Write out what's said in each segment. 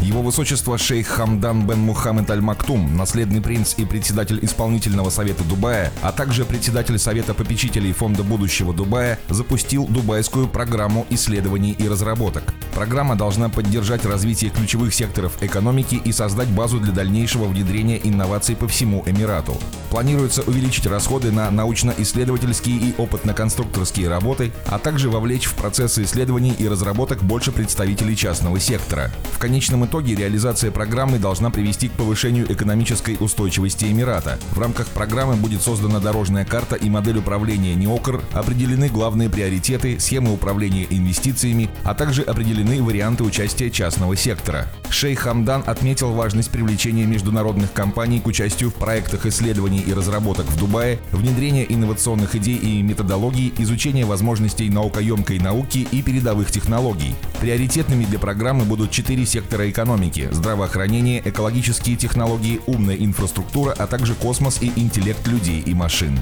Его высочество шейх Хамдан бен Мухаммед Аль Мактум, наследный принц и председатель исполнительного совета Дубая, а также председатель совета попечителей Фонда будущего Дубая, запустил дубайскую программу исследований и разработок. Программа должна поддержать развитие ключевых секторов экономики и создать базу для дальнейшего внедрения инноваций по всему Эмирату. Планируется увеличить расходы на научно-исследовательские и опытно-конструкторские работы, а также вовлечь в процессы исследований и разработок больше представителей частного сектора. В конечном итоге реализация программы должна привести к повышению экономической устойчивости Эмирата. В рамках программы будет создана дорожная карта и модель управления НИОКР, определены главные приоритеты, схемы управления инвестициями, а также определены варианты участия частного сектора. Шейх Хамдан отметил важность привлечения международных компаний к участию в проектах исследований и разработок в Дубае, внедрения инновационных идей и методологий, изучения возможностей наукоемкой науки и передовых технологий. Приоритетными для программы будут четыре сектора экономики – здравоохранение, экологические технологии, умная инфраструктура, а также космос и интеллект людей и машин.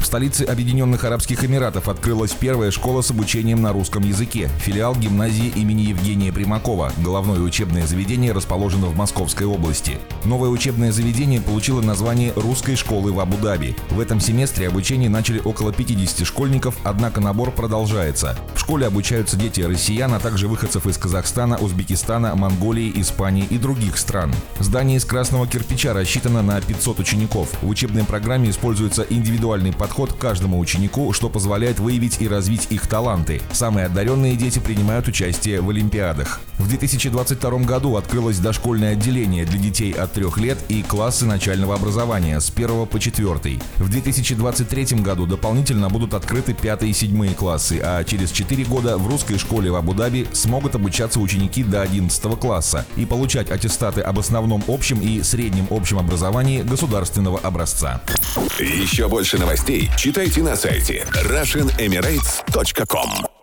В столице Объединенных Арабских Эмиратов открылась первая школа с обучением на русском языке, филиал гимназии имени Евгения Примакова. Головное учебное заведение расположено в Московской области. Новое учебное заведение получило название Русской школы в Абу-Даби. В этом семестре обучение начали около 50 школьников, однако набор продолжается. В школе обучаются дети россиян, а также выходцев из Казахстана, Узбекистана, Монголии, Испании и других стран. Здание из красного кирпича рассчитано на 500 учеников. В учебной программе используется индивидуальный подход подход к каждому ученику, что позволяет выявить и развить их таланты. Самые одаренные дети принимают участие в Олимпиадах. В 2022 году открылось дошкольное отделение для детей от 3 лет и классы начального образования с 1 по 4. В 2023 году дополнительно будут открыты 5 и 7 классы, а через 4 года в русской школе в Абу-Даби смогут обучаться ученики до 11 класса и получать аттестаты об основном общем и среднем общем образовании государственного образца. Еще больше новостей читайте на сайте RussianEmirates.com